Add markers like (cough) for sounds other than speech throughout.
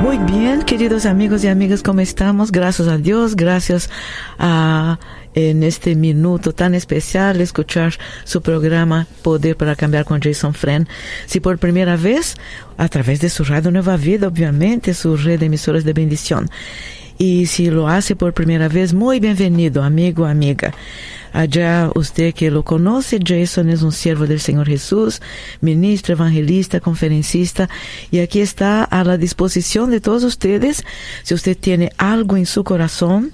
Muy bien, queridos amigos y amigas, ¿cómo estamos? Gracias a Dios, gracias a en este minuto tan especial escuchar su programa Poder para Cambiar con Jason Friend. Si por primera vez, a través de su radio Nueva Vida, obviamente, su red de emisoras de bendición. Y si lo hace por primera vez, muy bienvenido, amigo, amiga. Allá usted que lo conoce, Jason es un siervo del Señor Jesús, ministro, evangelista, conferencista, y aquí está a la disposición de todos ustedes. Si usted tiene algo en su corazón,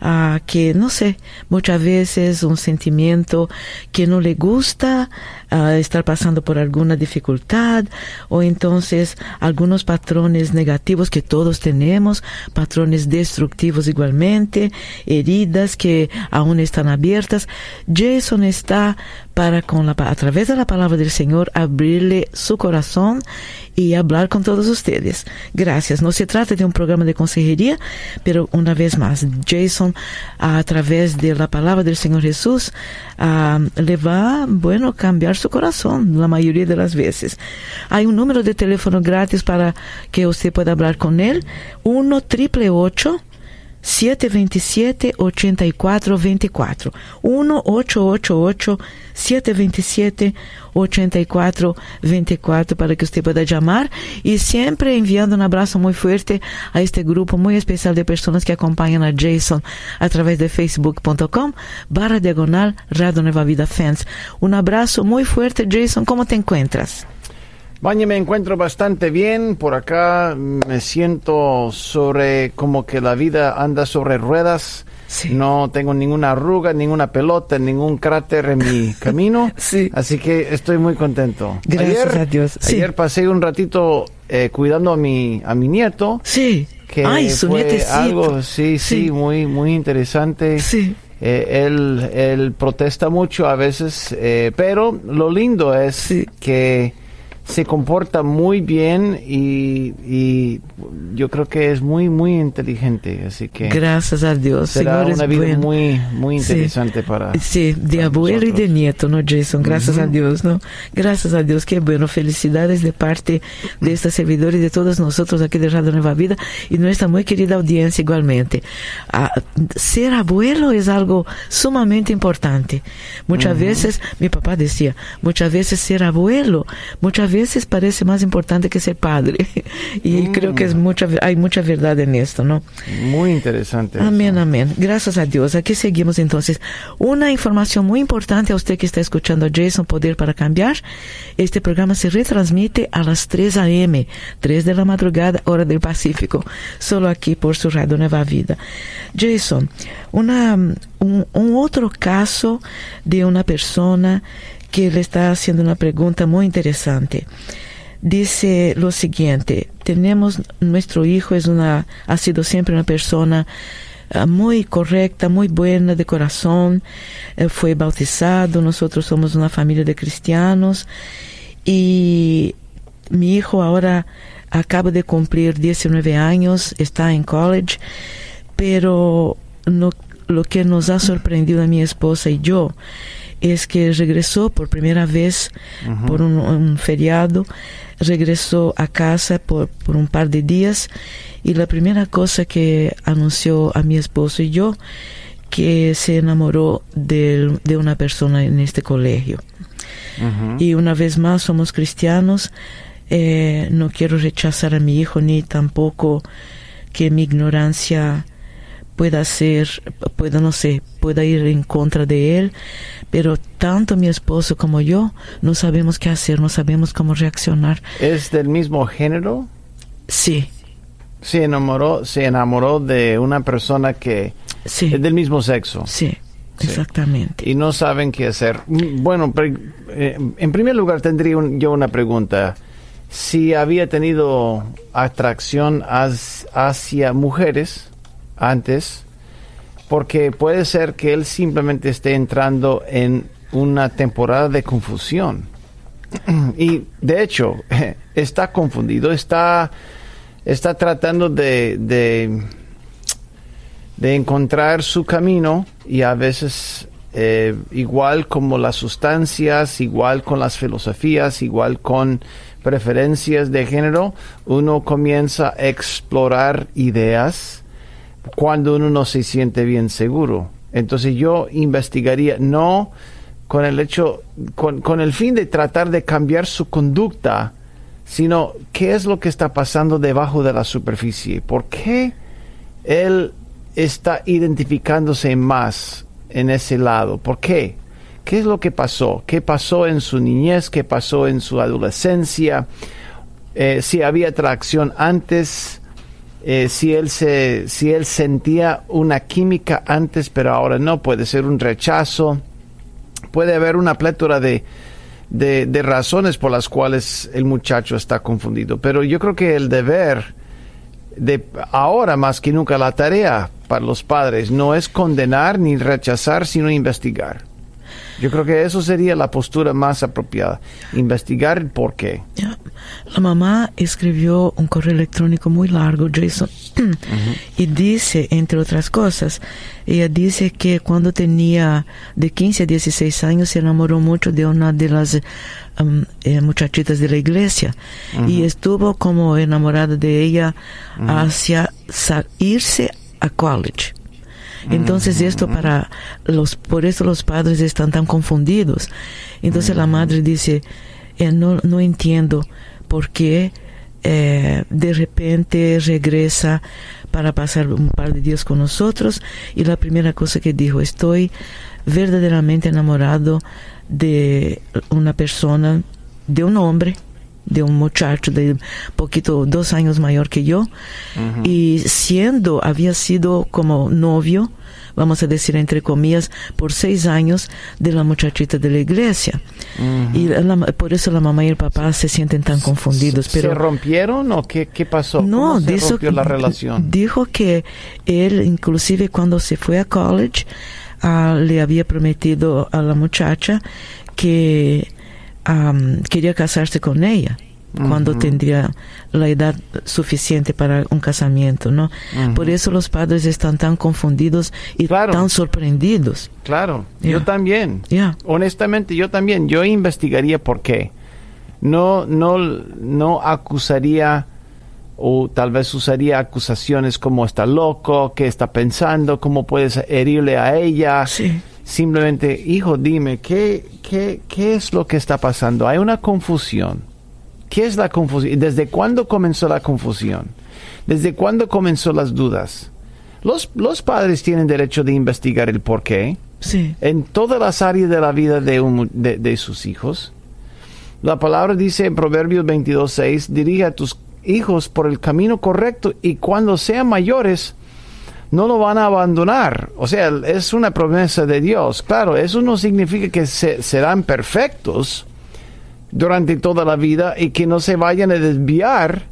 uh, que, no sé, muchas veces un sentimiento que no le gusta, estar pasando por alguna dificultad o entonces algunos patrones negativos que todos tenemos, patrones destructivos igualmente, heridas que aún están abiertas. Jason está para con la, a través de la palabra del Señor abrirle su corazón y hablar con todos ustedes. Gracias. No se trata de un programa de consejería, pero una vez más, Jason, a través de la palabra del Señor Jesús, uh, le va, bueno, cambiar su corazón la mayoría de las veces. Hay un número de teléfono gratis para que usted pueda hablar con él. 1 triple 727-8424. 1-888-727-8424 para que usted pueda llamar y siempre enviando un abrazo muy fuerte a este grupo muy especial de personas que acompañan a Jason a través de facebook.com barra diagonal Radio Nueva Vida Fans. Un abrazo muy fuerte, Jason. ¿Cómo te encuentras? Baña, me encuentro bastante bien. Por acá me siento sobre como que la vida anda sobre ruedas. Sí. No tengo ninguna arruga, ninguna pelota, ningún cráter en mi (laughs) camino. Sí. Así que estoy muy contento. Gracias ayer, a Dios. Sí. Ayer pasé un ratito eh, cuidando a mi, a mi nieto. Sí. Que Ay, su fue nietecito. algo, sí, sí, muy, muy interesante. Sí. Eh, él, él protesta mucho a veces, eh, pero lo lindo es que se comporta muy bien y, y yo creo que es muy, muy inteligente. Así que Gracias a Dios. será Señor una vida bueno. muy, muy Sí. interesante para. Sí, de para abuelo y de nieto, ¿no, Jason? Gracias a Dios, ¿no? Gracias a Dios, qué bueno. Felicidades de parte de esta servidor y de todos nosotros aquí de Radio Nueva Vida y nuestra muy querida audiencia igualmente. Ah, ser abuelo es algo sumamente importante. Muchas veces, mi papá decía, muchas veces ser abuelo, muchas veces parece más importante que ser padre. (laughs) y creo que es mucha, hay mucha verdad en esto, ¿no? Muy interesante. Amén, eso. amén. Gracias a Dios. Aquí seguimos entonces. Una información muy importante a usted que está escuchando Jason Poder para Cambiar. Este programa se retransmite a las 3 a.m., 3 de la madrugada, hora del Pacífico, solo aquí por su radio Nueva Vida. Jason, una, un, otro caso de una persona que le está haciendo una pregunta muy interesante. Dice lo siguiente, tenemos nuestro hijo es una ha sido siempre una persona ah, muy correcta, muy buena de corazón, eh, fue bautizado, nosotros somos una familia de cristianos y mi hijo ahora acaba de cumplir 19 años, está en college, pero no- lo que nos ha sorprendido a mi esposa y yo es que regresó por primera vez por un, un feriado, regresó a casa por, por un par de días y la primera cosa que anunció a mi esposo y yo que se enamoró de, de una persona en este colegio. Y una vez más somos cristianos, eh, no quiero rechazar a mi hijo ni tampoco que mi ignorancia pueda ser, pueda, no sé, pueda ir en contra de él, pero tanto mi esposo como yo no sabemos qué hacer, no sabemos cómo reaccionar. ¿Es del mismo género? Sí, Se enamoró, se enamoró de una persona que sí, es del mismo sexo. sí, Sí. exactamente. y no saben qué hacer. Mm, Bueno, pre- eh, en primer lugar tendría un- yo una pregunta. Si había tenido atracción as- hacia mujeres antes, porque puede ser que él simplemente esté entrando en una temporada de confusión. (clears throat) Y de hecho, (laughs) está confundido, está está tratando de, de, encontrar su camino y a veces eh, igual como las sustancias, igual con las filosofías, igual con preferencias de género, uno comienza a explorar ideas cuando uno no se siente bien seguro. Entonces yo investigaría, no con el hecho, con, con el fin de tratar de cambiar su conducta, sino qué es lo que está pasando debajo de la superficie. ¿Por qué él está identificándose más en ese lado? ¿Por qué? ¿Qué es lo que pasó? ¿Qué pasó en su niñez? ¿Qué pasó en su adolescencia? Eh, si había atracción antes, eh, si, él se, si él sentía una química antes, pero ahora no, puede ser un rechazo, puede haber una plétora de, de, de razones por las cuales el muchacho está confundido. Pero yo creo que el deber de ahora más que nunca la tarea para los padres no es condenar ni rechazar, sino investigar. Yo creo que eso sería la postura más apropiada, investigar el por qué. La mamá escribió un correo electrónico muy largo, Jason, (clears throat) y dice, entre otras cosas, ella dice que cuando tenía de 15 a 16 años se enamoró mucho de una de las um, eh, muchachitas de la iglesia y estuvo como enamorada de ella hacia sa- irse a college. Entonces esto para los, por eso los padres están tan confundidos. Entonces la madre dice, eh, no, no entiendo por qué eh, de repente regresa para pasar un par de días con nosotros y la primera cosa que dijo, estoy verdaderamente enamorado de una persona, de un hombre, de un muchacho de poquito dos años mayor que yo y siendo había sido como novio vamos a decir entre comillas por seis años de la muchachita de la iglesia y la- por eso la mamá y el papá se sienten tan confundidos pero ¿Se rompieron o qué, qué pasó? no, ¿Cómo se dijo, rompió la relación? dijo que él, inclusive cuando se fue a college, ah, le había prometido a la muchacha que quería casarse con ella cuando tendría la edad suficiente para un casamiento, ¿no? Por eso los padres están tan confundidos y Claro. tan sorprendidos. Claro, yo también. Ya. Honestamente, yo también. Yo investigaría por qué. No, no, no acusaría o tal vez usaría acusaciones como está loco, qué está pensando, cómo puedes herirle a ella. Sí. Simplemente, hijo, dime, ¿qué, qué, ¿qué es lo que está pasando? Hay una confusión. ¿Qué es la confusión? ¿Desde cuándo comenzó la confusión? ¿Desde cuándo comenzó las dudas? Los, los padres tienen derecho de investigar el por qué Sí. en todas las áreas de la vida de, un de, de sus hijos. La palabra dice en Proverbios 22.6, dirige a tus hijos por el camino correcto y cuando sean mayores no lo van a abandonar. O sea, es una promesa de Dios. Claro, eso no significa que se- serán perfectos durante toda la vida y que no se vayan a desviar.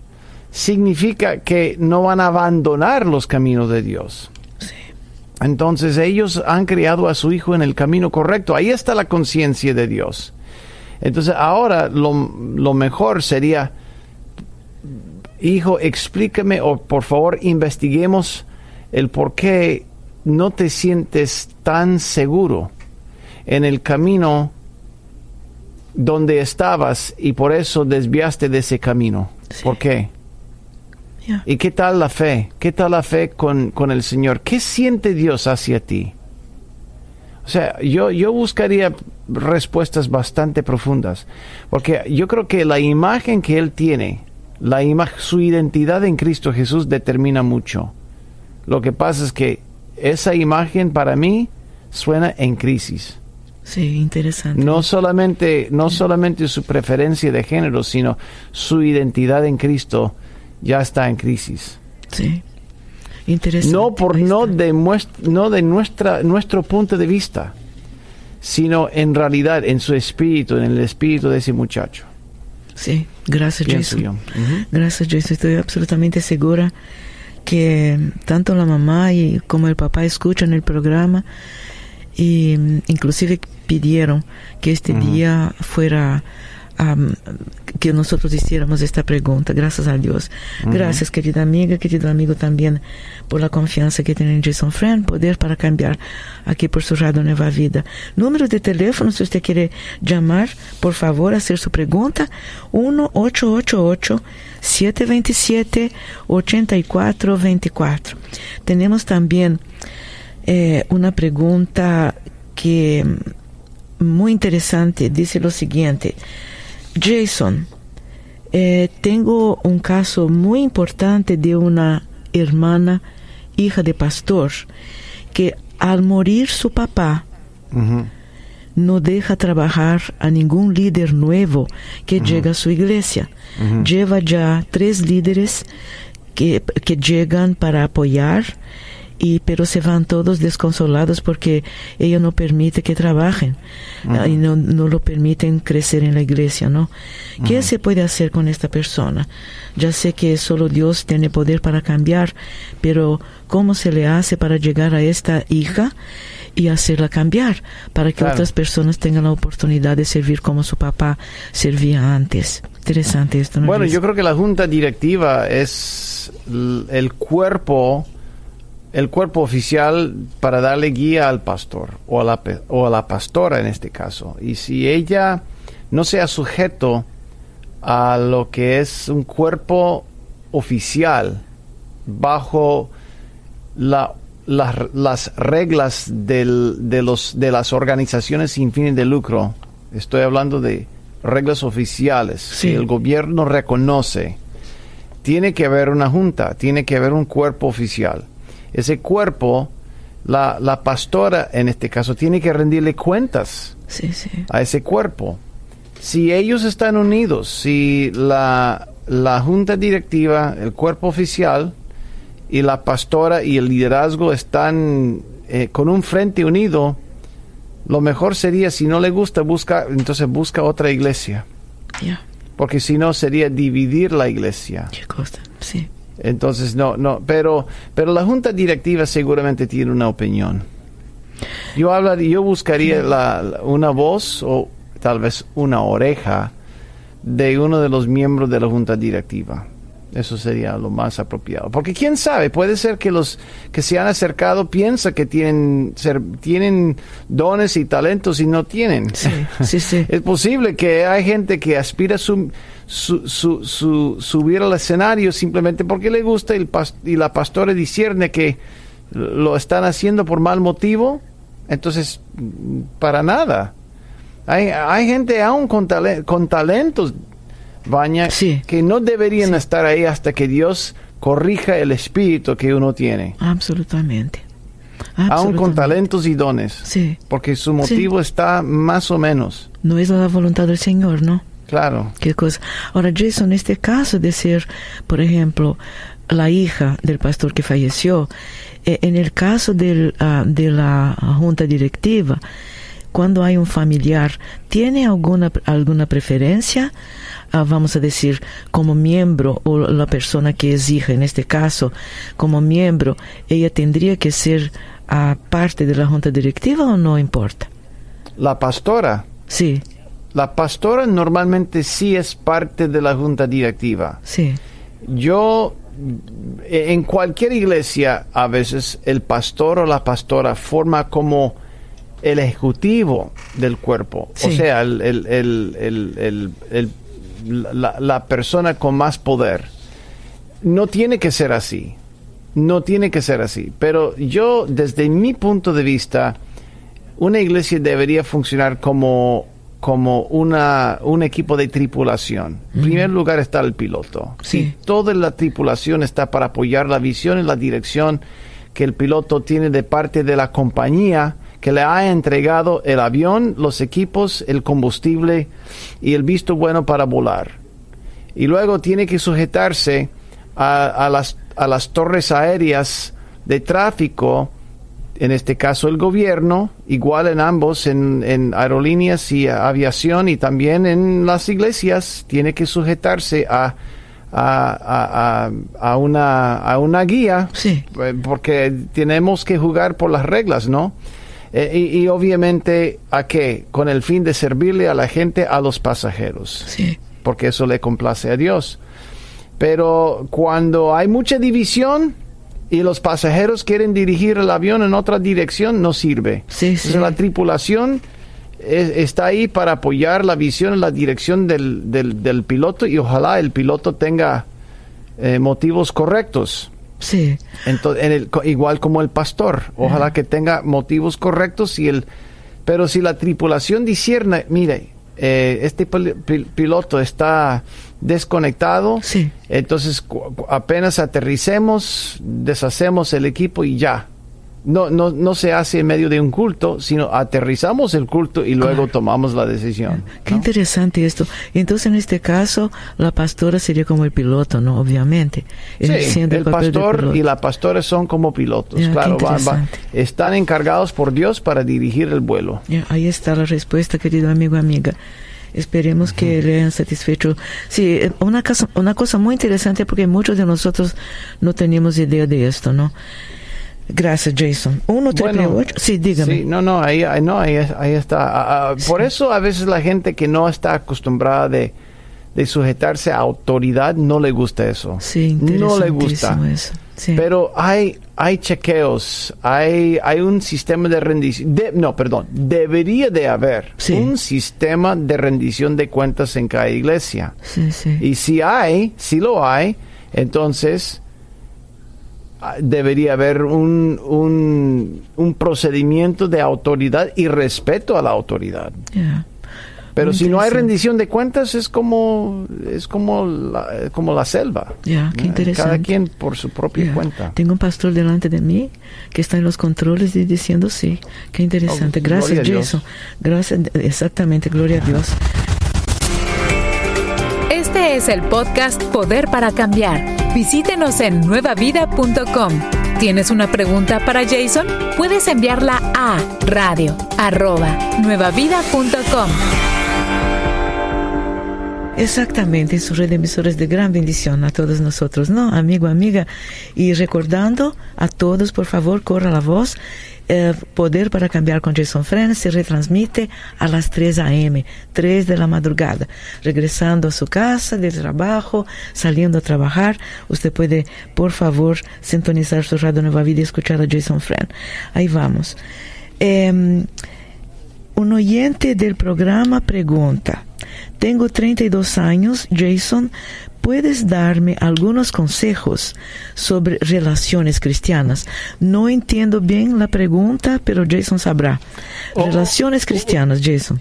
Significa que no van a abandonar los caminos de Dios. Entonces ellos han criado a su hijo en el camino correcto. Ahí está la conciencia de Dios. Entonces ahora lo, lo mejor sería, hijo, explícame o por favor investiguemos el por qué no te sientes tan seguro en el camino donde estabas y por eso desviaste de ese camino. Sí. ¿Por qué? ¿Y qué tal la fe? ¿Qué tal la fe con, con el Señor? ¿Qué siente Dios hacia ti? O sea, yo, yo buscaría respuestas bastante profundas, porque yo creo que la imagen que Él tiene, la ima- su identidad en Cristo Jesús determina mucho. Lo que pasa es que esa imagen para mí suena en crisis. Sí, interesante. No solamente, no solamente su preferencia de género, sino su identidad en Cristo ya está en crisis. Sí. Interesante. No por no de, muest- no de nuestra, nuestro punto de vista, sino en realidad en su espíritu, en el espíritu de ese muchacho. Sí, gracias Pienso Jason. yo. Ujú. Gracias Jason. Estoy absolutamente segura que tanto la mamá y como el papá escuchan el programa y mm, inclusive pidieron que este día fuera um, que nosotros hiciéramos esta pregunta. Gracias a Dios. Gracias, querida amiga, querido amigo también, por la confianza que tiene en Jason Friend, Poder para Cambiar, aquí por su Radio Nueva Vida. Número de teléfono, si usted quiere llamar, por favor, hacer su pregunta, 1-888-727-8424. Tenemos también eh, una pregunta que muy interesante, dice lo siguiente. Jason, eh, tengo un caso muy importante de una hermana, hija de pastor, que al morir su papá, no deja trabajar a ningún líder nuevo que llega a su iglesia. Lleva ya tres líderes que, que llegan para apoyar y pero se van todos desconsolados porque ella no permite que trabajen y no, no, lo permiten crecer en la iglesia, ¿no? ¿Qué se puede hacer con esta persona? Ya sé que solo Dios tiene poder para cambiar, pero ¿cómo se le hace para llegar a esta hija y hacerla cambiar para que Claro. otras personas tengan la oportunidad de servir como su papá servía antes? Interesante esto, ¿no? Bueno, yo creo que la junta directiva es el cuerpo, el cuerpo oficial para darle guía al pastor o a la, o a la pastora en este caso. Y si ella no sea sujeto a lo que es un cuerpo oficial bajo la- las- las reglas del- de, los, de las organizaciones sin fines de lucro, estoy hablando de reglas oficiales Sí. que el gobierno reconoce, tiene que haber una junta, tiene que haber un cuerpo oficial. Ese cuerpo, la, la pastora en este caso, tiene que rendirle cuentas Sí, sí. a ese cuerpo. Si ellos están unidos, si la, la junta directiva, el cuerpo oficial y la pastora y el liderazgo están eh, con un frente unido, lo mejor sería, si no le gusta, busca, entonces busca otra iglesia. Porque si no, sería dividir la iglesia. qué cosa. Sí. Entonces, no, no, pero, pero la junta directiva seguramente tiene una opinión. Yo hablaría, yo buscaría la- la- una voz o tal vez una oreja de uno de los miembros de la junta directiva. Eso sería lo más apropiado. Porque quién sabe, puede ser que los que se han acercado piensan que tienen, ser- tienen dones y talentos y no tienen. Sí, sí, sí. (laughs) Es posible que hay gente que aspira a su- su- su- su- subir al escenario simplemente porque le gusta y, el pas- y la pastora discierne que lo están haciendo por mal motivo. Entonces, mm, para nada. Hay, hay gente aún con, tale- con talentos, Baña, Sí. que no deberían estar ahí hasta que Dios corrija el espíritu que uno tiene. Absolutamente. Aún con Absolutamente. talentos y dones. Sí. Porque su motivo está más o menos. No es la voluntad del Señor, ¿no? Claro. Qué cosa. Ahora, Jason, este caso de ser, por ejemplo, la hija del pastor que falleció, eh, en el caso del, ah, de la junta directiva, cuando hay un familiar, ¿tiene alguna, alguna preferencia? Ah, vamos a decir, como miembro, o la persona que es hija, en este caso, como miembro, ella tendría que ser ah, parte de la junta directiva o no importa? La pastora. Sí, La pastora normalmente sí es parte de la junta directiva. sí, Yo, eh, en cualquier iglesia, a veces el pastor o la pastora forma como el ejecutivo del cuerpo. O sea, el- el- la, la persona con más poder. No tiene que ser así. No tiene que ser así. Pero yo, desde mi punto de vista, una iglesia debería funcionar como, como una, un equipo de tripulación. En primer lugar está el piloto. Sí. Y toda la tripulación está para apoyar la visión y la dirección que el piloto tiene de parte de la compañía que le ha entregado el avión, los equipos, el combustible y el visto bueno para volar. Y luego tiene que sujetarse a, a las, a las torres aéreas de tráfico, en este caso el gobierno, igual en ambos, en, en aerolíneas y aviación y también en las iglesias, tiene que sujetarse a, a, a- a- a una, a una guía, Sí. eh, porque tenemos que jugar por las reglas, ¿no? Eh, y, y obviamente, ¿a qué? Con el fin de servirle a la gente, a los pasajeros. Sí. Porque eso le complace a Dios. Pero cuando hay mucha división y los pasajeros quieren dirigir el avión en otra dirección, no sirve. Sí, Entonces, sí. la tripulación es- está ahí para apoyar la visión en la dirección del, del- del piloto y ojalá el piloto tenga eh, motivos correctos. Sí. Entonces, en el- co- igual como el pastor, ojalá que tenga motivos correctos y el, pero si la tripulación discierne, mire, eh, este pil- pil- piloto está desconectado, Sí. entonces apenas aterricemos, deshacemos el equipo y ya. No, no, no se hace en medio de un culto, sino aterrizamos el culto y luego Claro. tomamos la decisión. Qué ¿no? interesante esto. Entonces, en este caso, la pastora sería como el piloto, ¿no? Obviamente. Sí, el pastor y la pastora son como pilotos, claro, va- va- interesante. están encargados por Dios para dirigir el vuelo. Ahí está la respuesta, querido amigo, amiga. Esperemos que le hayan satisfecho. Sí, eh, una cosa, una cosa muy interesante porque muchos de nosotros no teníamos idea de esto, ¿no? Gracias, Jason. Uno triple Bueno, ocho. Sí, dígame. Sí, no, no, ahí, ahí- no, ahí, ahí está. Ah, ah, Por eso a veces la gente que no está acostumbrada de, de sujetarse a autoridad no le gusta eso. Sí, no le gusta. eso. Sí. Pero hay, hay chequeos, hay, hay un sistema de rendición. de- no, perdón, debería de haber Sí. un sistema de rendición de cuentas en cada iglesia. sí, sí. Y si hay, si lo hay, entonces debería haber un, un, un procedimiento de autoridad y respeto a la autoridad. Ya. Pero Muy si no hay rendición de cuentas es como es como la, como la selva. Ya, qué ¿no? interesante. Cada quien por su propia Ya. cuenta. Tengo un pastor delante de mí que está en los controles y diciendo sí. Qué interesante. Oh, Gracias, gloria a Dios. Jason. Gracias, exactamente. Gloria a Dios. Este es el podcast Poder para Cambiar. Visítenos en nuevavida.com. ¿Tienes una pregunta para Jason? Puedes enviarla a radio arroba nuevavida.com. Exactamente, sus redemisores de gran bendición a todos nosotros, ¿no? Amigo, amiga. Y recordando a todos, por favor, corra la voz. Eh, Poder para cambiar con Jason Fren se retransmite a las 3 a.m., 3 de la madrugada. Regresando a su casa, del trabajo, saliendo a trabajar, usted puede, por favor, sintonizar su radio Nueva Vida y escuchar a Jason Fren. Ahí vamos. Em, un oyente del programa pregunta, tengo 32 años, Jason, ¿puedes darme algunos consejos sobre relaciones cristianas? No entiendo bien la pregunta, pero Jason sabrá. Oh, Relaciones cristianas, Jason.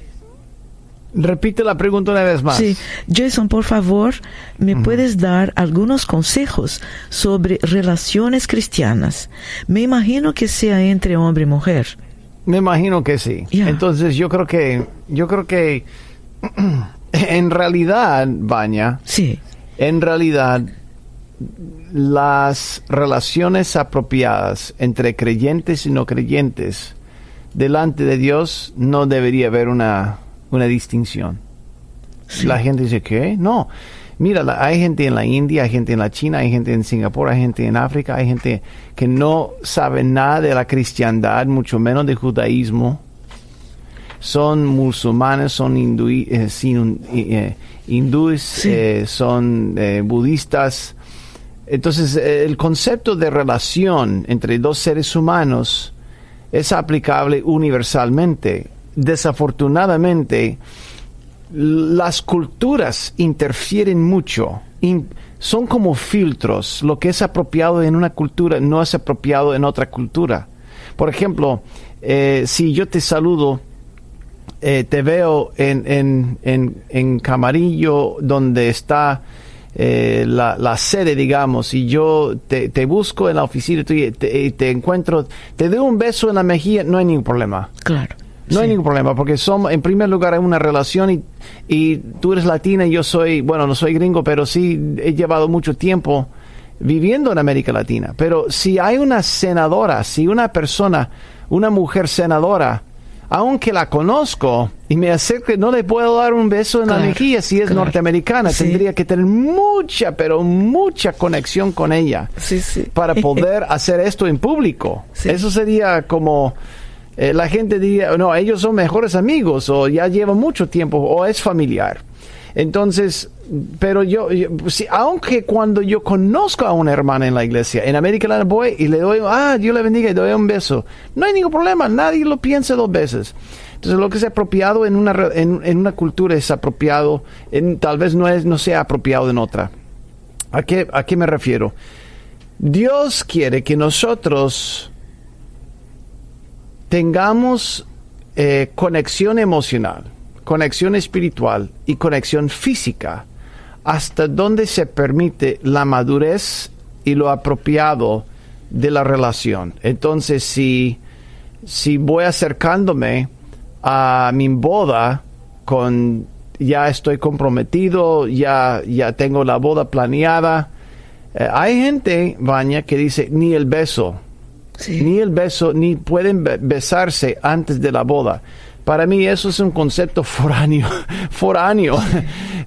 Repite la pregunta una vez más. Sí, Jason, por favor, ¿me puedes dar algunos consejos sobre relaciones cristianas? Me imagino que sea entre hombre y mujer. Me imagino que sí. Ya. Entonces yo creo que yo creo que (clears throat) en realidad, Baña, Sí, en realidad las relaciones apropiadas entre creyentes y no creyentes delante de Dios no debería haber una, una distinción. sí. La gente dice, ¿qué? No. Mira, la- hay gente en la India, hay gente en la China, hay gente en Singapur, hay gente en África, hay gente que no sabe nada de la cristiandad, mucho menos de judaísmo. Son musulmanes, son hindui- eh, sin- eh, hindúes, Sí. eh, son eh, budistas. Entonces, eh, el concepto de relación entre dos seres humanos es aplicable universalmente. Desafortunadamente, las culturas interfieren mucho. In- son como filtros. Lo que es apropiado en una cultura no es apropiado en otra cultura. Por ejemplo, eh, si yo te saludo, eh, te veo en, en, en, en Camarillo, donde está eh, la, la sede, digamos, y yo te, te busco en la oficina y te, y te encuentro, te doy un beso en la mejilla, no hay ningún problema. claro. No hay ningún problema, porque somos, en primer lugar, hay una relación y, y tú eres latina y yo soy, bueno, no soy gringo, pero sí he llevado mucho tiempo viviendo en América Latina. Pero si hay una senadora, si una persona, una mujer senadora, aunque la conozco y me acerque, no le puedo dar un beso en la mejilla si es claro. norteamericana. Sí. Tendría que tener mucha, pero mucha conexión con ella Sí, sí. para (laughs) poder hacer esto en público. Eso sería como eh, la gente diría, no, ellos son mejores amigos o ya llevan mucho tiempo o es familiar. Entonces, pero yo, aunque cuando yo conozco a una hermana en la iglesia, en América Latina voy y le doy, ah, Dios le bendiga y doy un beso, no hay ningún problema, nadie lo piensa dos veces. Entonces, lo que es apropiado en una, en, una cultura es apropiado, tal vez no, es, no sea apropiado en otra. ¿A qué, ¿A qué me refiero? Dios quiere que nosotros tengamos eh, conexión emocional conexión espiritual y conexión física, hasta donde se permite la madurez y lo apropiado de la relación. Entonces, si, si voy acercándome a mi boda con ya estoy comprometido, ya, ya tengo la boda planeada, eh, hay gente, Baña, que dice ni el beso, ni el beso, ni pueden besarse antes de la boda. Para mí eso es un concepto (laughs) foráneo, foráneo.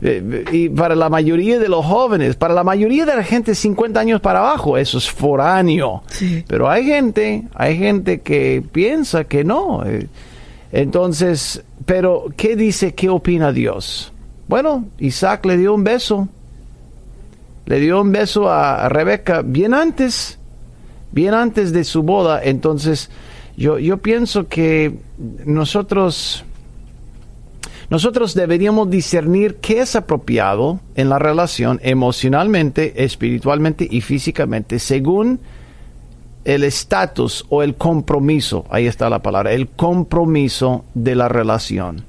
Eh, y para la mayoría de los jóvenes, para la mayoría de la gente 50 años para abajo, eso es foráneo. Pero hay gente, hay gente que piensa que no. Eh. Entonces, pero ¿qué dice, qué opina Dios? Bueno, Isaac le dio un beso. Le dio un beso a Rebeca bien antes, bien antes de su boda. Entonces, yo, pienso que nosotros, nosotros deberíamos discernir qué es apropiado en la relación emocionalmente, espiritualmente y físicamente según el estatus o el compromiso, ahí está la palabra, el compromiso de la relación.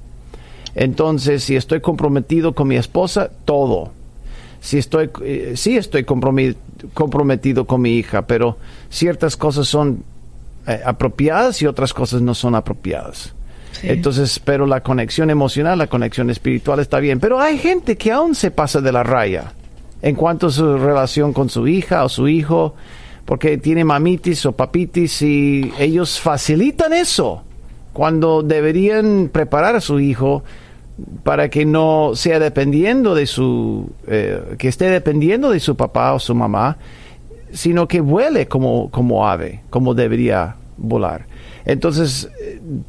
Entonces, si estoy comprometido con mi esposa, todo. Si estoy, eh, sí estoy comprometido con mi hija, pero ciertas cosas son eh, apropiadas y otras cosas no son apropiadas. Entonces, pero la conexión emocional, la conexión espiritual está bien. Pero hay gente que aún se pasa de la raya en cuanto a su relación con su hija o su hijo, porque tiene mamitis o papitis y ellos facilitan eso cuando deberían preparar a su hijo para que no sea dependiendo de su, eh, que esté dependiendo de su papá o su mamá sino que vuele como, como ave, como debería volar. Entonces,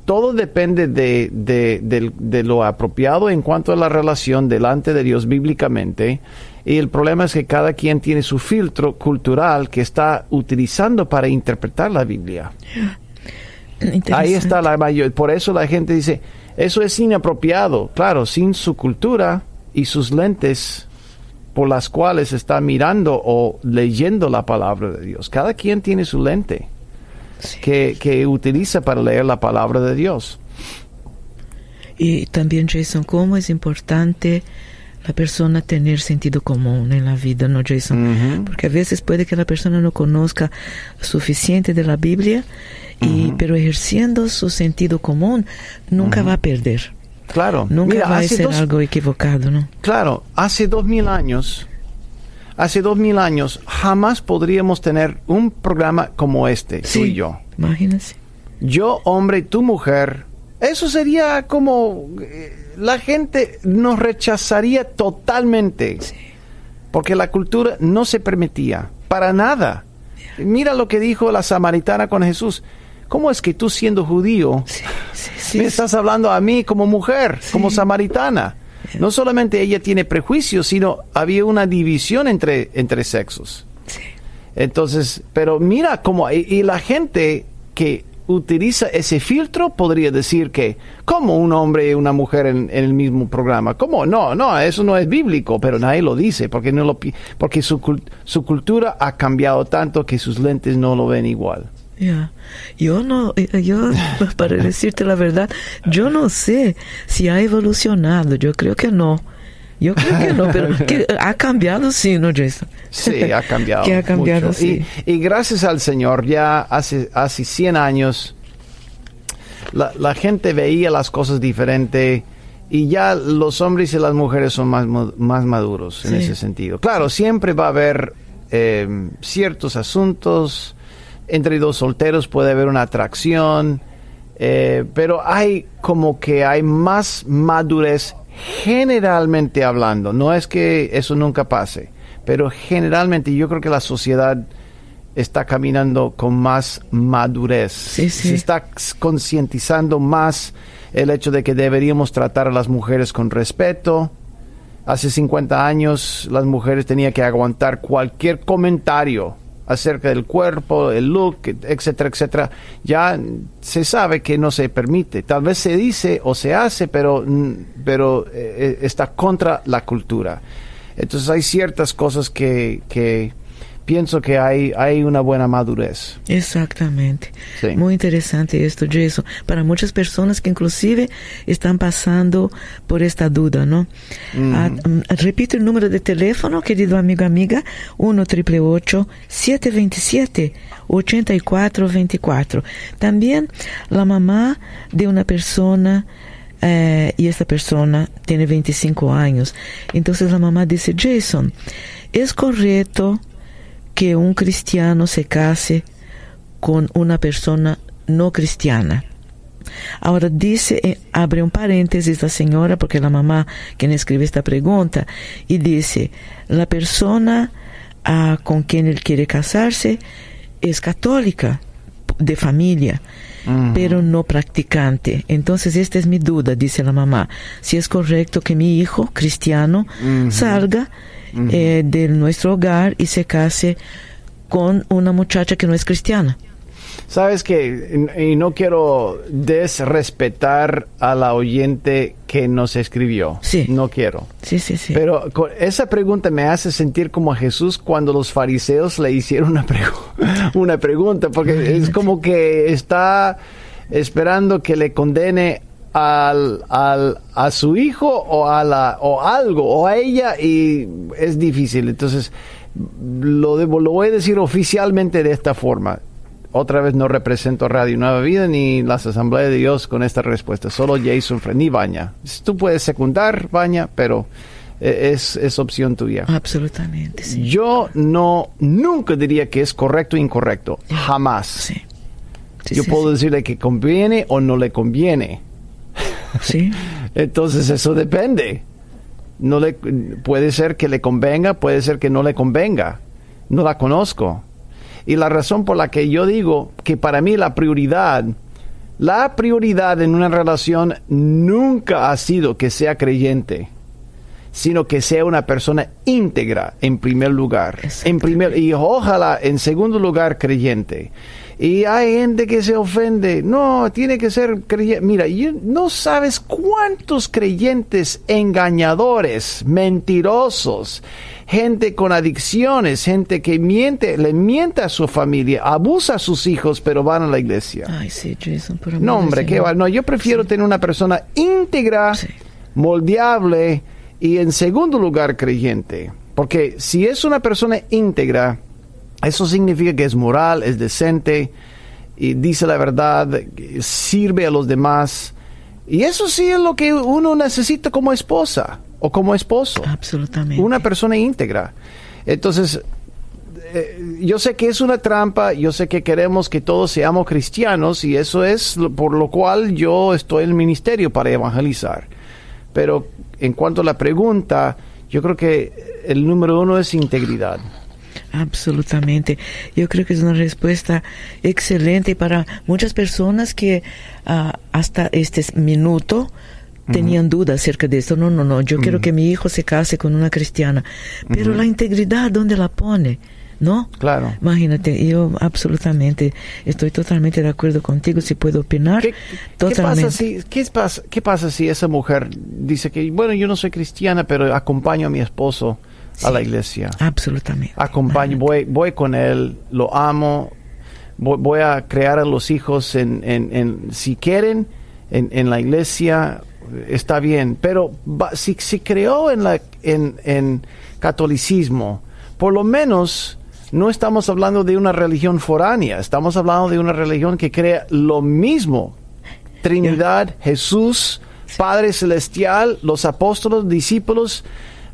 todo depende de, de, lo apropiado en cuanto a la relación delante de Dios bíblicamente. Y el problema es que cada quien tiene su filtro cultural que está utilizando para interpretar la Biblia. Ahí está la mayor. Por eso la gente dice, eso es inapropiado. Claro, sin su cultura y sus lentes por las cuales está mirando o leyendo la palabra de Dios. Cada quien tiene su lente que, que, utiliza para leer la palabra de Dios. Y también, Jason, cómo es importante la persona tener sentido común en la vida, ¿no, Jason? Porque a veces puede que la persona no conozca suficiente de la Biblia, y, pero ejerciendo su sentido común nunca va a perder. Claro. Nunca va a ser algo equivocado, ¿no? Claro, hace dos mil años, hace dos mil años, jamás podríamos tener un programa como este, tú y yo. Imagínese. Yo, hombre, tu mujer. Eso sería como eh, la gente nos rechazaría totalmente. Sí. Porque la cultura no se permitía, para nada. Mira lo que dijo la samaritana con Jesús. ¿Cómo es que tú siendo judío me estás hablando a mí como mujer, como samaritana? No solamente ella tiene prejuicios, sino había una división entre, entre sexos. Entonces, pero mira cómo, y, la gente que utiliza ese filtro podría decir que, como un hombre y una mujer en, el mismo programa? ¿Cómo? No, no, eso no es bíblico, pero nadie lo dice, porque, no lo, porque su, su cultura ha cambiado tanto que sus lentes no lo ven igual. Ya, yo no, eh, yo, para (laughs) decirte la verdad, yo no sé si ha evolucionado, yo creo que no. Yo creo que no, pero que (laughs) ha cambiado sí, ¿no, Jason? Sí, ha cambiado. (laughs) que ha cambiado, sí. Y, gracias al Señor, ya hace, hace 100 años, la, la gente veía las cosas diferente y ya los hombres y las mujeres son más, más maduros en ese sentido. Claro, siempre va a haber eh, ciertos asuntos entre dos solteros puede haber una atracción, eh, pero hay como que hay más madurez generalmente hablando. No es que eso nunca pase, pero generalmente yo creo que la sociedad está caminando con más madurez. Sí, sí. Se está concientizando más el hecho de que deberíamos tratar a las mujeres con respeto. Hace 50 años las mujeres tenían que aguantar cualquier comentario acerca del cuerpo, el look, etcétera, etcétera. Ya se sabe que no se permite. Tal vez se dice o se hace, pero, pero eh, está contra la cultura. Entonces hay ciertas cosas que, que pienso que hay, hay una buena madurez. Exactamente. Sí. Muy interesante esto, Jason. Para muchas personas que inclusive están pasando por esta duda, ¿no? Ah, mm, repito el número de teléfono, querido amigo, amiga, 1 727 8424 También la mamá de una persona eh, y esta persona tiene 25 años. Entonces la mamá dice, Jason, ¿es correcto que un cristiano se case con una persona no cristiana? Ahora dice, eh, abre un paréntesis la señora, porque la mamá quien escribe esta pregunta, y dice, la persona ah, con quien él quiere casarse es católica, de familia, pero no practicante. Entonces, esta es mi duda, dice la mamá, si es correcto que mi hijo cristiano salga eh, de nuestro hogar y se case con una muchacha que no es cristiana. Sabes que, y no quiero desrespetar a la oyente que nos escribió. Sí. No quiero. Sí, sí, sí. Pero esa pregunta me hace sentir como a Jesús cuando los fariseos le hicieron una, pregu- (laughs) una pregunta, porque es como que está esperando que le condene al, al- a su hijo o a la o algo o a ella y es difícil. Entonces lo debo, lo voy a decir oficialmente de esta forma. Otra vez no represento Radio Nueva Vida ni las Asambleas de Dios con esta respuesta. Solo Jason Fred, ni Baña. Tú puedes secundar, Baña, pero eh, es, es opción tuya. Absolutamente, sí. Yo no, nunca diría que es correcto o incorrecto. Jamás. Sí. Yo puedo decirle que conviene o no le conviene. Sí. (laughs) Entonces eso depende. No le puede ser que le convenga, puede ser que no le convenga. No la conozco. Y la razón por la que yo digo que para mí la prioridad, la prioridad en una relación nunca ha sido que sea creyente, sino que sea una persona íntegra en primer lugar. En primer y ojalá en segundo lugar creyente. Y hay gente que se ofende. No, tiene que ser creyente. Mira, no sabes cuántos creyentes engañadores, mentirosos, gente con adicciones, gente que miente, le miente a su familia, abusa a sus hijos, pero van a la iglesia. Ay, sí, Jason, por amor No, hombre, qué va. No, yo prefiero tener una persona íntegra, Sí. moldeable y en segundo lugar creyente. Porque si es una persona íntegra, eso significa que es moral, es decente y dice la verdad, sirve a los demás. Y eso sí es lo que uno necesita como esposa o como esposo Absolutamente. una persona íntegra. Entonces, eh, yo sé que es una trampa, yo sé que queremos que todos seamos cristianos y eso es lo- por lo cual yo estoy en el ministerio para evangelizar. Pero en cuanto a la pregunta, yo creo que el número uno es integridad. Absolutamente. Yo creo que es una respuesta excelente para muchas personas que ah, hasta este minuto tenían dudas acerca de esto. No, no, no, yo quiero que mi hijo se case con una cristiana. Pero la integridad, ¿dónde la pone? ¿No? Claro. Imagínate, yo absolutamente estoy totalmente de acuerdo contigo, si puedo opinar. ¿Qué, qué totalmente. pasa si, qué, pasa, ¿Qué pasa si esa mujer dice que, bueno, yo no soy cristiana, pero acompaño a mi esposo a la iglesia? Absolutamente. acompaño, voy, voy con él, lo amo, voy, voy a crear a los hijos en, en, en- si quieren, en, en la iglesia, está bien, pero si, si creó en, la, en, en catolicismo, por lo menos no estamos hablando de una religión foránea, estamos hablando de una religión que crea lo mismo. Trinidad, Jesús, Padre Celestial, los apóstoles, discípulos,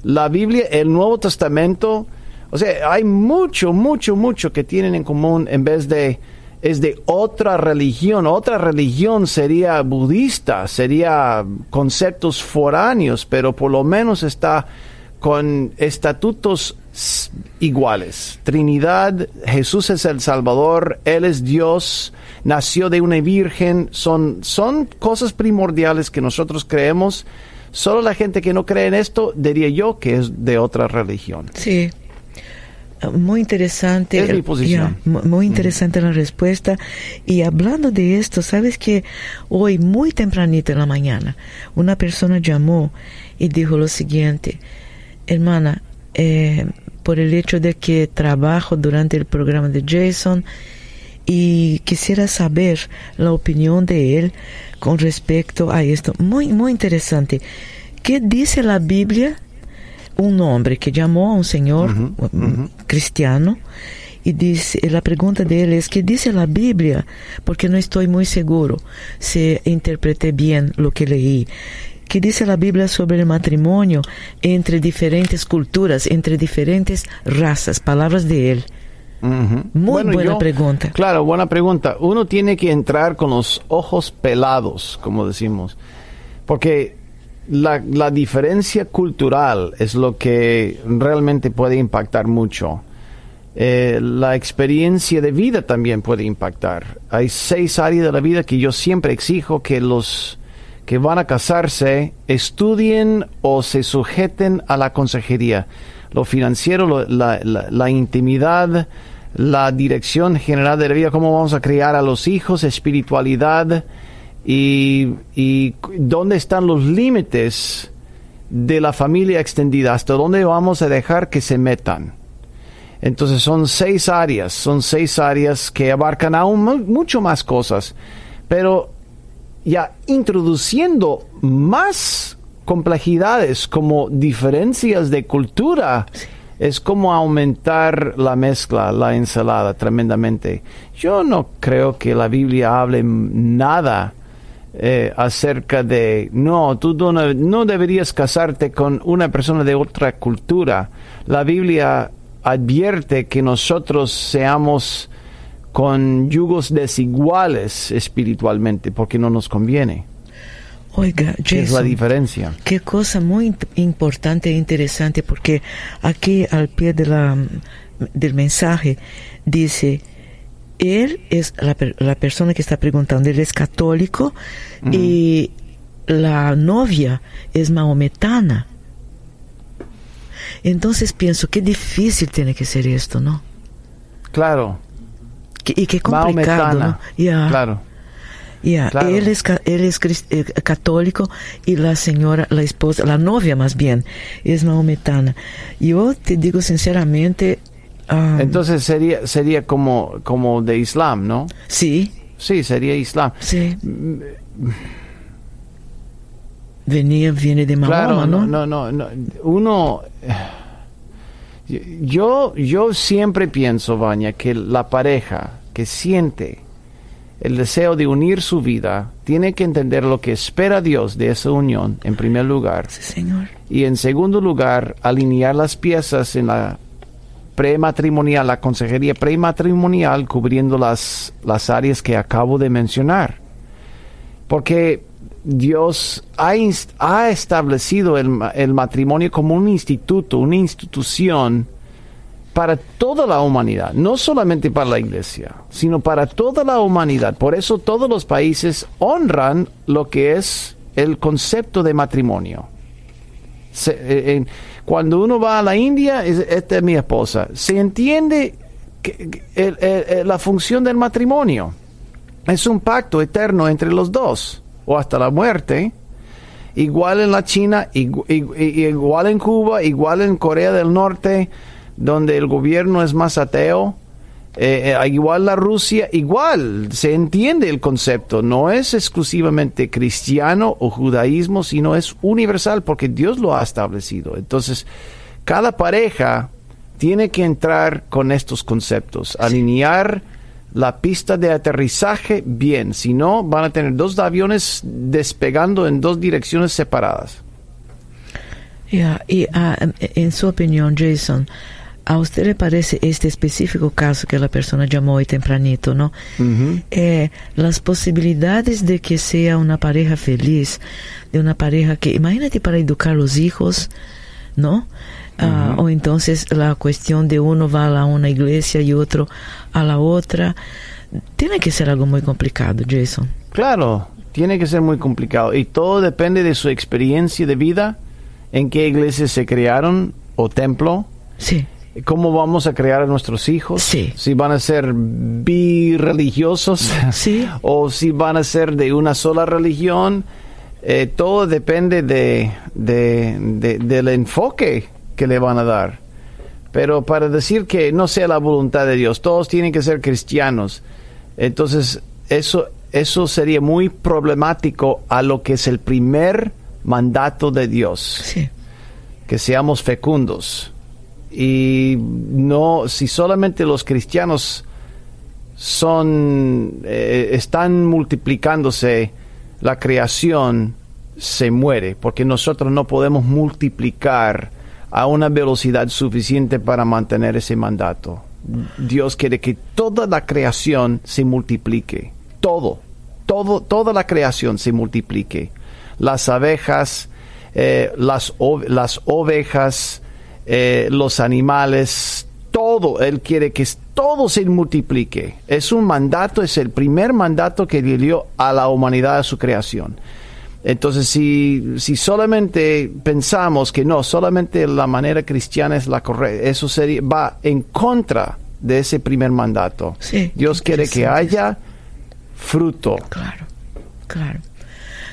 la Biblia, el Nuevo Testamento. O sea, hay mucho, mucho, mucho que tienen en común en vez de es de otra religión. Otra religión sería budista, sería conceptos foráneos, pero por lo menos está con estatutos iguales. Trinidad, Jesús es el Salvador, Él es Dios, nació de una virgen, son, son cosas primordiales que nosotros creemos. Solo la gente que no cree en esto diría yo que es de otra religión. Sí. Muy interesante. Es mi posición. muy interesante la respuesta. Y hablando de esto, sabes que hoy, muy tempranito en la mañana, una persona llamó y dijo lo siguiente, hermana, eh, por el hecho de que trabajo durante el programa de Jason y quisiera saber la opinión de él con respecto a esto. Muy, muy interesante. ¿Qué dice la Biblia? Un hombre que llamó a un señor cristiano y dice, la pregunta de él es, ¿qué dice la Biblia? Porque no estoy muy seguro si interpreté bien lo que leí. ¿Qué dice la Biblia sobre el matrimonio entre diferentes culturas, entre diferentes razas? Palabras de él. Muy buena pregunta. Claro, buena pregunta. Uno tiene que entrar con los ojos pelados, como decimos, porque la, la diferencia cultural es lo que realmente puede impactar mucho. Eh, la experiencia de vida también puede impactar. Hay seis áreas de la vida que yo siempre exijo que los que van a casarse estudien o se sujeten a la consejería. Lo financiero, la, intimidad, la dirección general de la vida, cómo vamos a criar a los hijos, espiritualidad y, y dónde están los límites de la familia extendida, hasta dónde vamos a dejar que se metan. Entonces son seis áreas, son seis áreas que abarcan aún mucho más cosas, pero ya introduciendo más complejidades como diferencias de cultura, es como aumentar la mezcla, la ensalada tremendamente. Yo no creo que la Biblia hable nada eh, acerca de, no, tú no, no deberías casarte con una persona de otra cultura. La Biblia advierte que nosotros seamos con yugos desiguales espiritualmente, porque no nos conviene. Oiga, Jason, es la diferencia? Qué cosa muy importante e interesante, porque aquí al pie de la, del mensaje dice, él es la, la persona que está preguntando, él es católico y la novia es maometana. Entonces pienso, qué difícil tiene que ser esto, ¿no? Claro, y qué complicado, ¿no? Claro. Él es, él es eh, católico y la señora, la esposa, la novia más bien, es maometana. Yo te digo sinceramente... Entonces sería, sería como, como de Islam, ¿no? Sí. Sí, sería Islam. Sí. Venía, viene de Mahoma, ¿no? No, no, no. Uno... Yo, yo siempre pienso, Baña, que la pareja que siente el deseo de unir su vida tiene que entender lo que espera Dios de esa unión, en primer lugar. señor. Y en segundo lugar, alinear las piezas en la prematrimonial, la consejería prematrimonial, cubriendo las, las áreas que acabo de mencionar. Porque Dios ha, ha establecido el, el, matrimonio como un instituto, una institución para toda la humanidad, no solamente para la iglesia, sino para toda la humanidad. Por eso todos los países honran lo que es el concepto de matrimonio. Eh, cuando uno va a la India, esta es mi esposa, se entiende que, la función del matrimonio. Es un pacto eterno entre los dos o hasta la muerte, igual en la China, igual en Cuba, igual en Corea del Norte, donde el gobierno es más ateo, eh, eh, igual la Rusia, igual se entiende el concepto, no es exclusivamente cristiano o judaísmo, sino es universal porque Dios lo ha establecido. Entonces, cada pareja tiene que entrar con estos conceptos, alinear la pista de aterrizaje bien, si no van a tener dos aviones despegando en dos direcciones separadas. y ah, en su opinión, Jason, ¿a usted le parece este específico caso que la persona llamó hoy tempranito, no? Eh, las posibilidades de que sea una pareja feliz, de una pareja que, imagínate para educar los hijos, ¿no? Ah, o entonces la cuestión de uno va a una iglesia y otro a la otra. Tiene que ser algo muy complicado, Jason. Claro, tiene que ser muy complicado. Y todo depende de su experiencia de vida, en qué iglesia se crearon o templo. Sí. ¿Cómo vamos a crear a nuestros hijos? Sí. Si van a ser birreligiosos (laughs) Sí. o si van a ser de una sola religión. Eh, todo depende de, de- de- del enfoque que le van a dar. Pero para decir que no sea la voluntad de Dios, todos tienen que ser cristianos. Entonces, eso, eso sería muy problemático a lo que es el primer mandato de Dios Sí. que seamos fecundos. Y no, si solamente los cristianos son, eh, están multiplicándose, la creación se muere, porque nosotros no podemos multiplicar a una velocidad suficiente para mantener ese mandato. Dios quiere que toda la creación se multiplique, todo, todo, toda la creación se multiplique. Las abejas, eh, las, las ovejas, eh, los animales, todo, Él quiere que todo se multiplique. Es un mandato, es el primer mandato que dio a la humanidad a su creación. Entonces, si, si solamente pensamos que no, solamente la manera cristiana es la correcta, eso sería, va en contra de ese primer mandato. Sí, Dios quiere que haya fruto. Claro, claro,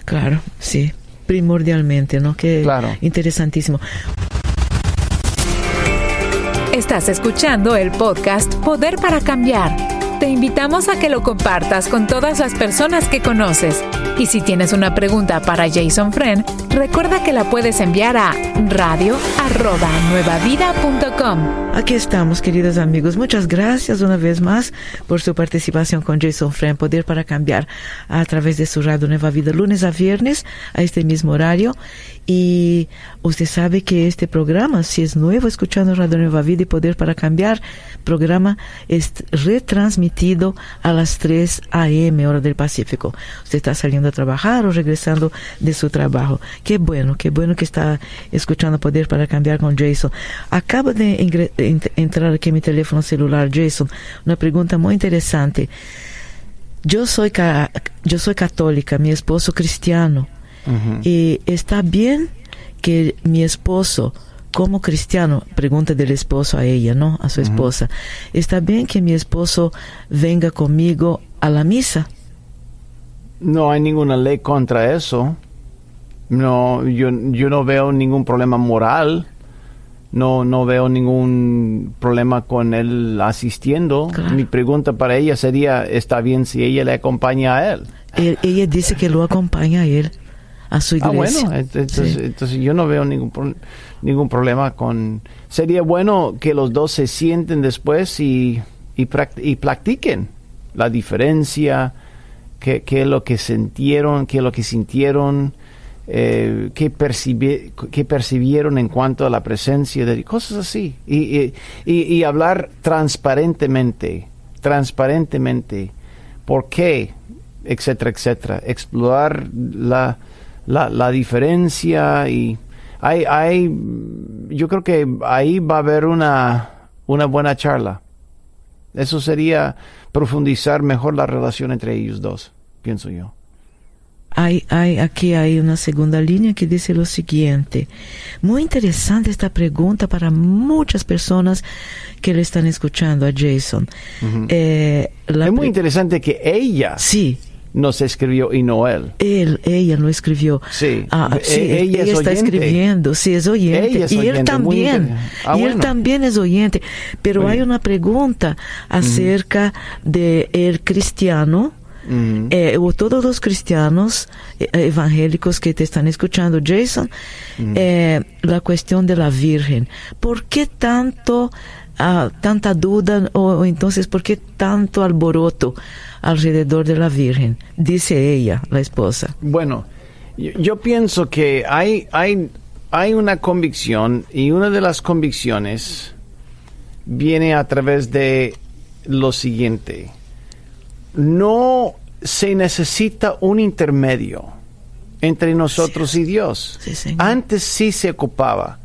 claro, sí, primordialmente, ¿no? Que Claro. interesantísimo. Estás escuchando el podcast Poder para Cambiar. Te invitamos a que lo compartas con todas las personas que conoces. Y si tienes una pregunta para Jason Friend, recuerda que la puedes enviar a radio@nuevavida.com. Aquí estamos, queridos amigos. Muchas gracias una vez más por su participación con Jason Friend, Poder para Cambiar, a través de su radio Nueva Vida, lunes a viernes, a este mismo horario. Y usted sabe que este programa, si es nuevo escuchando Radio Nueva Vida y Poder para Cambiar, programa es retransmitido a las 3 a.m. hora del Pacífico. Usted está saliendo a trabajar o regresando de su trabajo. Qué bueno, qué bueno que está escuchando Poder para Cambiar con Jason. Acaba de entrar aquí mi teléfono celular, Jason, una pregunta muy interesante. Yo soy, ca- yo soy católica, mi esposo cristiano. Y está bien que mi esposo, como cristiano, pregunta del esposo a ella, ¿no? A su esposa. Está bien que mi esposo venga conmigo a la misa. No hay ninguna ley contra eso. No, yo, yo no veo ningún problema moral. No, no veo ningún problema con él asistiendo. Claro. Mi pregunta para ella sería, ¿está bien si ella le acompaña a él? Él- ella dice que lo acompaña a él, a su Ah, iglesia. bueno, ent- entonces, Sí. entonces yo no veo ningún, ningún problema con... Sería bueno que los dos se sienten después y, y, y practiquen la diferencia, qué, qué es lo que sintieron, qué es lo que sintieron, eh, qué, percibi- qué percibieron en cuanto a la presencia de cosas así. Y, y- y- y hablar transparentemente, transparentemente, por qué, etcétera, etcétera. Explorar la, la, la diferencia y hay, hay, yo creo que ahí va a haber una, una buena charla. Eso sería profundizar mejor la relación entre ellos dos, pienso yo. Hay, hay, aquí hay una segunda línea que dice lo siguiente. Muy interesante esta pregunta para muchas personas que le están escuchando a Jason. Eh, la es muy interesante que ella Sí, nos escribió y no él. él, ella lo escribió. Sí. Ah, E- sí, ella ella, es está oyente. escribiendo, sí, es oyente. Ella es y él muy también. Ah, y él también es oyente. Pero Muy hay bien. una pregunta acerca de el cristiano. Eh, o todos los cristianos eh, evangélicos que te están escuchando, Jason, eh, la cuestión de la Virgen. ¿Por qué tanto, ah, tanta duda o, o entonces por qué tanto alboroto alrededor de la Virgen? Dice ella, la esposa. Bueno, yo, yo pienso que hay, hay, hay una convicción y una de las convicciones viene a través de lo siguiente. No se necesita un intermedio entre nosotros y Dios. Sí. Antes sí se ocupaba.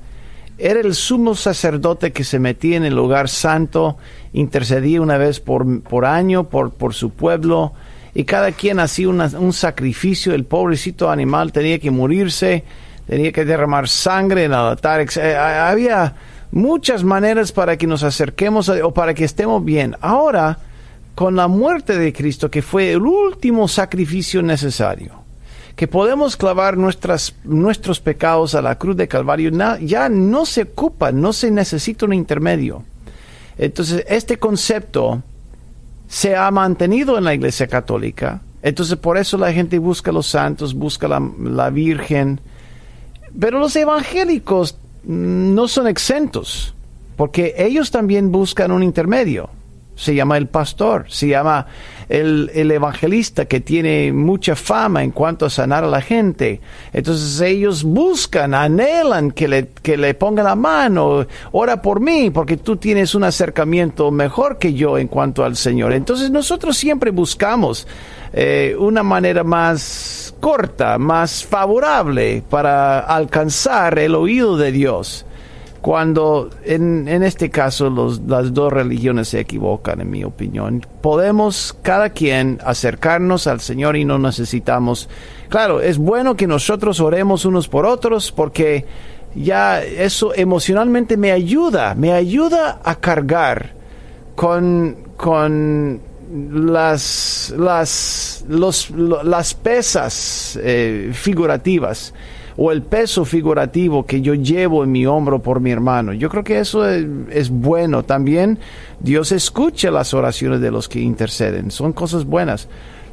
Era el sumo sacerdote que se metía en el lugar santo, intercedía una vez por, por año por, por su pueblo, y cada quien hacía un sacrificio, el pobrecito animal tenía que morirse, tenía que derramar sangre en el altar, eh, había muchas maneras para que nos acerquemos o para que estemos bien. Ahora, con la muerte de Cristo, que fue el último sacrificio necesario, que podemos clavar nuestras, nuestros pecados a la cruz de Calvario, ya no se ocupa, no se necesita un intermedio. Entonces, este concepto se ha mantenido en la Iglesia Católica. Entonces, por eso la gente busca a los santos, busca la, la Virgen. Pero los evangélicos no son exentos, porque ellos también buscan un intermedio se llama el pastor, se llama el, evangelista que tiene mucha fama en cuanto a sanar a la gente. Entonces ellos buscan, anhelan que le, que le ponga la mano, ora por mí, porque tú tienes un acercamiento mejor que yo en cuanto al Señor. Entonces nosotros siempre buscamos eh, una manera más corta, más favorable para alcanzar el oído de Dios cuando en, en este caso los, las dos religiones se equivocan, en mi opinión. Podemos cada quien acercarnos al Señor y no necesitamos... Claro, es bueno que nosotros oremos unos por otros porque ya eso emocionalmente me ayuda, me ayuda a cargar con, con las, las, los, las pesas eh, figurativas o el peso figurativo que yo llevo en mi hombro por mi hermano. Yo creo que eso es, bueno. También Dios escucha las oraciones de los que interceden. Son cosas buenas.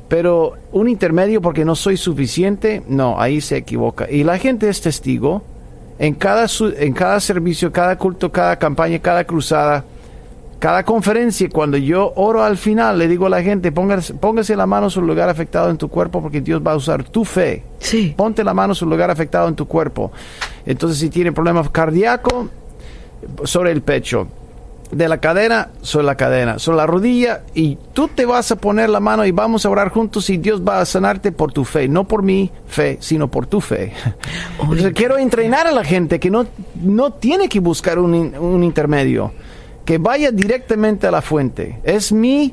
Pero un intermedio porque no soy suficiente, no, ahí se equivoca. Y la gente es testigo en cada, en cada servicio, cada culto, cada campaña, cada cruzada cada conferencia, cuando yo oro al final, le digo a la gente, póngase, póngase la mano sobre el lugar afectado en tu cuerpo porque Dios va a usar tu fe. Sí. Ponte la mano sobre el lugar afectado en tu cuerpo. Entonces, si tiene problemas cardíaco, sobre el pecho. De la cadera, sobre la cadera, sobre la rodilla, y tú te vas a poner la mano y vamos a orar juntos y Dios va a sanarte por tu fe, no por mi fe, sino por tu fe. Entonces, quiero entrenar a la gente que no, no tiene que buscar un, un intermedio que vaya directamente a la fuente. Es mi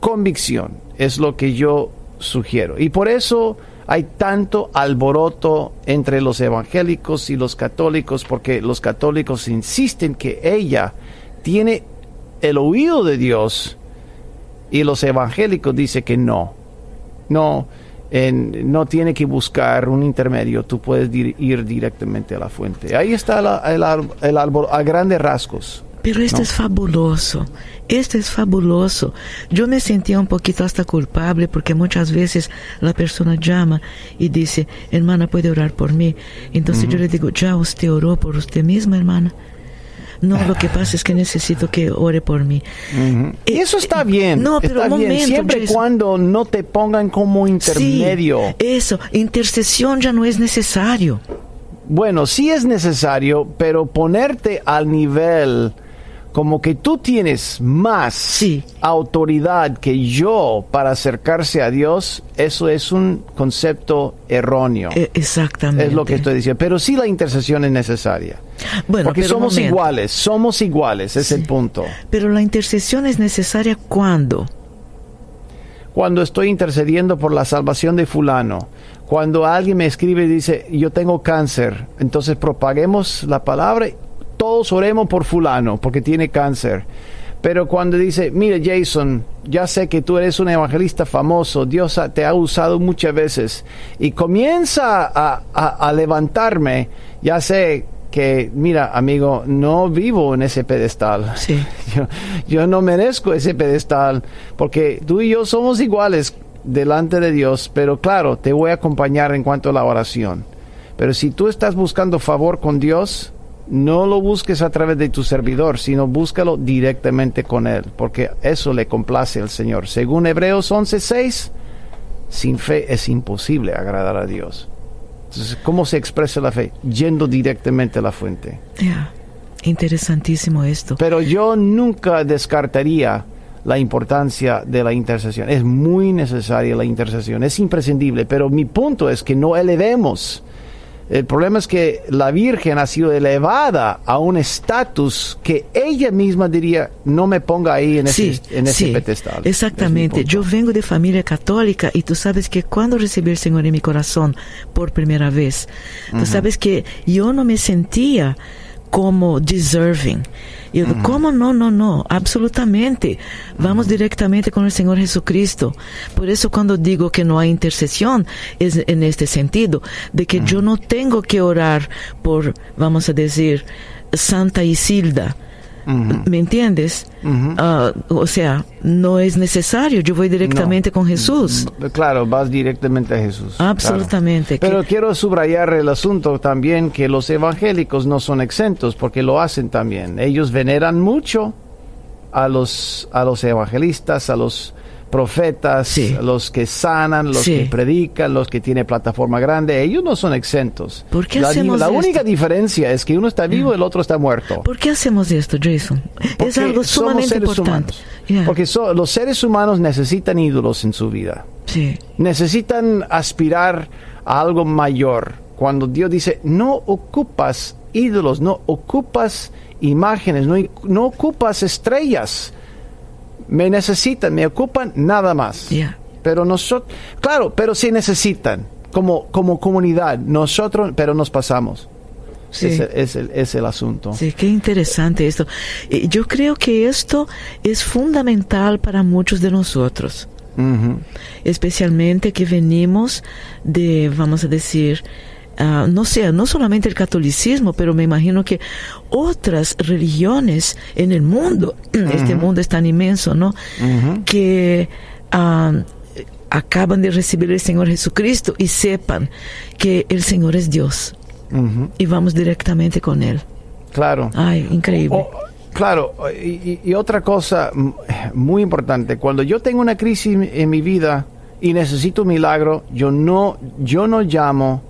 convicción, es lo que yo sugiero. Y por eso hay tanto alboroto entre los evangélicos y los católicos, porque los católicos insisten que ella tiene el oído de Dios y los evangélicos dicen que no. No, no tiene que buscar un intermedio, tú puedes ir directamente a la fuente. Ahí está el, el, árbol a grandes rasgos. Pero esto es fabuloso, esto es fabuloso. Yo me sentía un poquito hasta culpable porque muchas veces la persona llama y dice, hermana, ¿puede orar por mí? Entonces yo le digo, ya usted oró por usted misma, hermana. No, lo que pasa es que necesito que ore por mí. Y eso está bien. No, pero está bien. Siempre y cuando no te pongan como intermedio. eso, intercesión ya no es necesario. Bueno, sí es necesario, pero ponerte al nivel como que tú tienes más autoridad que yo para acercarse a Dios, eso es un concepto erróneo. E, exactamente. Es lo que estoy diciendo. Pero sí la intercesión es necesaria. Bueno, porque somos iguales, somos iguales, es el punto. Pero la intercesión es necesaria cuando? Cuando estoy intercediendo por la salvación de fulano. Cuando alguien me escribe y dice, yo tengo cáncer, entonces propaguemos la palabra todos oremos por fulano porque tiene cáncer. Pero cuando dice, mire Jason, ya sé que tú eres un evangelista famoso, Dios te ha usado muchas veces, y comienza a, levantarme, ya sé que, mira, amigo, no vivo en ese pedestal. Sí. (laughs) Yo, yo no merezco ese pedestal, porque tú y yo somos iguales delante de Dios, pero claro, te voy a acompañar en cuanto a la oración. Pero si tú estás buscando favor con Dios, no lo busques a través de tu servidor, sino búscalo directamente con Él, porque eso le complace al Señor. Según Hebreos 11:6, sin fe es imposible agradar a Dios. Entonces, ¿cómo se expresa la fe? Yendo directamente a la fuente. Interesantísimo esto. Pero yo nunca descartaría la importancia de la intercesión. Es muy necesaria la intercesión, es imprescindible, pero mi punto es que no elevemos El problema es que la Virgen ha sido elevada a un estatus que ella misma diría, no me ponga ahí en ese, en ese sí, pedestal. Exactamente. Yo vengo de familia católica y tú sabes que cuando recibí el Señor en mi corazón por primera vez, tú sabes que yo no me sentía como deserving. Y yo, ¿cómo no? No, no, absolutamente. Vamos directamente con el Señor Jesucristo. Por eso cuando digo que no hay intercesión, es en este sentido, de que yo no tengo que orar por, vamos a decir, Santa Isilda. ¿Me entiendes? Ah, o sea, no es necesario, yo voy directamente con Jesús. Claro, vas directamente a Jesús. Absolutamente. claro. Pero quiero subrayar el asunto también que los evangélicos no son exentos porque lo hacen también. Ellos veneran mucho a los, a los evangelistas, a los profetas, Sí. los que sanan, los Sí. que predican, los que tienen plataforma grande, ellos no son exentos. ¿Por qué la hacemos la esto? única diferencia es que uno está vivo y el otro está muerto. ¿Por qué hacemos esto, Jason? es algo sumamente importante. Yeah. Porque so- los seres humanos necesitan ídolos en su vida. Sí. Necesitan aspirar a algo mayor. Cuando Dios dice, no ocupas ídolos, no ocupas imágenes, no, no ocupas estrellas. Me necesitan, me ocupan nada más. Yeah. Pero nosotros, claro, pero sí necesitan, como, como comunidad, nosotros, pero nos pasamos. Sí. Es, el- es el, es el asunto. Sí, qué interesante esto. Eh, Yo creo que esto es fundamental para muchos de nosotros, especialmente que venimos de, vamos a decir, ah, no sé, no solamente el catolicismo, pero me imagino que otras religiones en el mundo, (clears throat) este mundo es tan inmenso, ¿no? Que ah, acaban de recibir el Señor Jesucristo y sepan que el Señor es Dios y vamos directamente con Él. Claro. Ay, increíble. Claro, y, y- otra cosa muy importante, cuando yo tengo una crisis en mi vida y necesito un milagro, yo no, yo no llamo